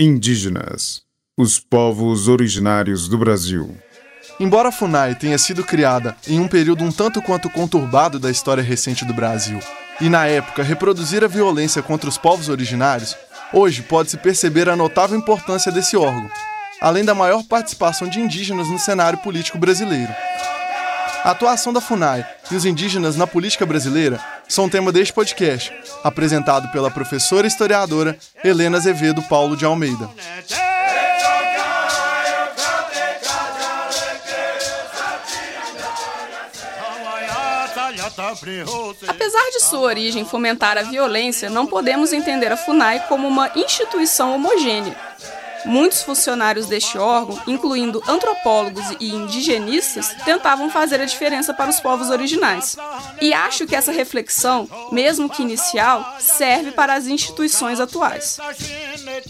Indígenas, os povos originários do Brasil. Embora a FUNAI tenha sido criada em um período um tanto quanto conturbado da história recente do Brasil, e na época reproduzir a violência contra os povos originários, hoje pode-se perceber a notável importância desse órgão, além da maior participação de indígenas no cenário político brasileiro. A atuação da FUNAI e os indígenas na política brasileira são tema deste podcast, apresentado pela professora historiadora Helena Azevedo Paulo de Almeida. Apesar de sua origem fomentar a violência, não podemos entender a FUNAI como uma instituição homogênea Muitos funcionários deste órgão, incluindo antropólogos e indigenistas, tentavam fazer a diferença para os povos originais. E acho que essa reflexão, mesmo que inicial, serve para as instituições atuais.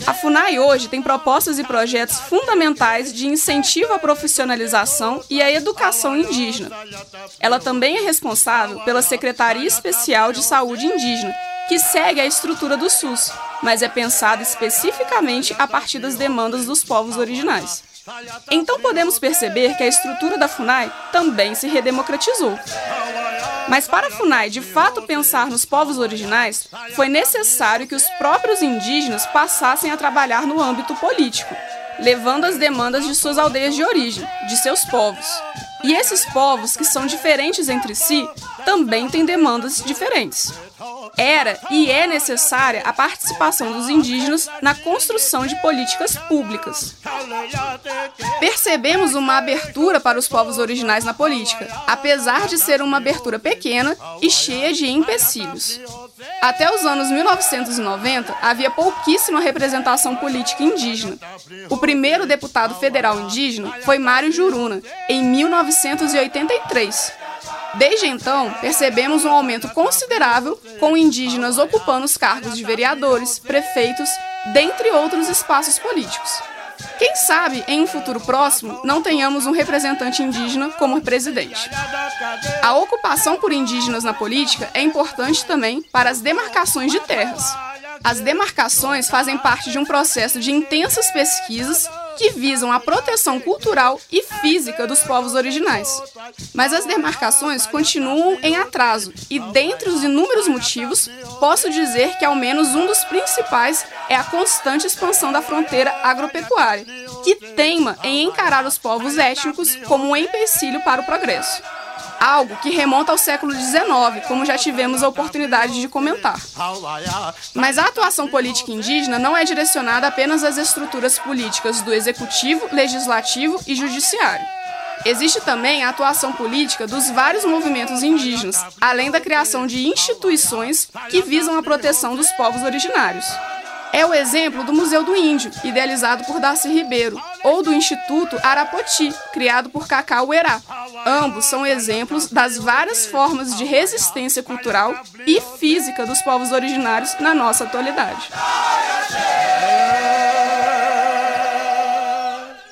A FUNAI hoje tem propostas e projetos fundamentais de incentivo à profissionalização e à educação indígena. Ela também é responsável pela Secretaria Especial de Saúde Indígena, que segue a estrutura do SUS, mas é pensado especificamente a partir das demandas dos povos originais. Então podemos perceber que a estrutura da FUNAI também se redemocratizou. Mas para a FUNAI de fato pensar nos povos originais, foi necessário que os próprios indígenas passassem a trabalhar no âmbito político, levando as demandas de suas aldeias de origem, de seus povos. E esses povos, que são diferentes entre si, também têm demandas diferentes. Era e é necessária a participação dos indígenas na construção de políticas públicas. Percebemos uma abertura para os povos originais na política, apesar de ser uma abertura pequena e cheia de empecilhos. Até os anos 1990, havia pouquíssima representação política indígena. O primeiro deputado federal indígena foi Mário Juruna, em 1983. Desde então, percebemos um aumento considerável com indígenas ocupando os cargos de vereadores, prefeitos, dentre outros espaços políticos. Quem sabe, em um futuro próximo, não tenhamos um representante indígena como presidente. A ocupação por indígenas na política é importante também para as demarcações de terras. As demarcações fazem parte de um processo de intensas pesquisas que visam a proteção cultural e física dos povos originais. Mas as demarcações continuam em atraso, e dentre os inúmeros motivos, posso dizer que ao menos um dos principais é a constante expansão da fronteira agropecuária, que teima em encarar os povos étnicos como um empecilho para o progresso algo que remonta ao século XIX, como já tivemos a oportunidade de comentar. Mas a atuação política indígena não é direcionada apenas às estruturas políticas do executivo, legislativo e judiciário. Existe também a atuação política dos vários movimentos indígenas, além da criação de instituições que visam a proteção dos povos originários. É o exemplo do Museu do Índio, idealizado por Darcy Ribeiro, ou do Instituto Arapoti, criado por Cacau Uerá. Ambos são exemplos das várias formas de resistência cultural e física dos povos originários na nossa atualidade.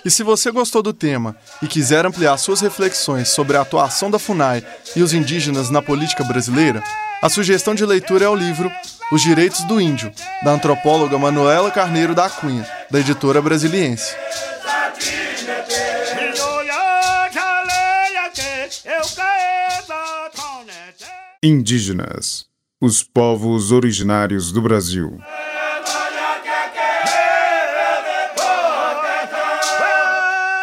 E se você gostou do tema e quiser ampliar suas reflexões sobre a atuação da FUNAI e os indígenas na política brasileira, a sugestão de leitura é o livro Os Direitos do Índio, da antropóloga Manuela Carneiro da Cunha, da editora Brasiliense. Indígenas, os povos originários do Brasil.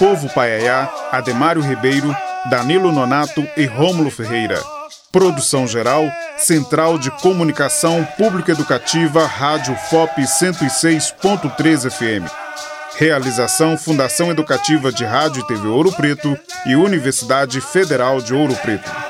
Povo Paiaiá, Ademário Ribeiro, Danilo Nonato e Rômulo Ferreira. Produção geral: Central de Comunicação Público Educativa, Rádio FOP 106.3 FM. Realização Fundação Educativa de Rádio e TV Ouro Preto e Universidade Federal de Ouro Preto.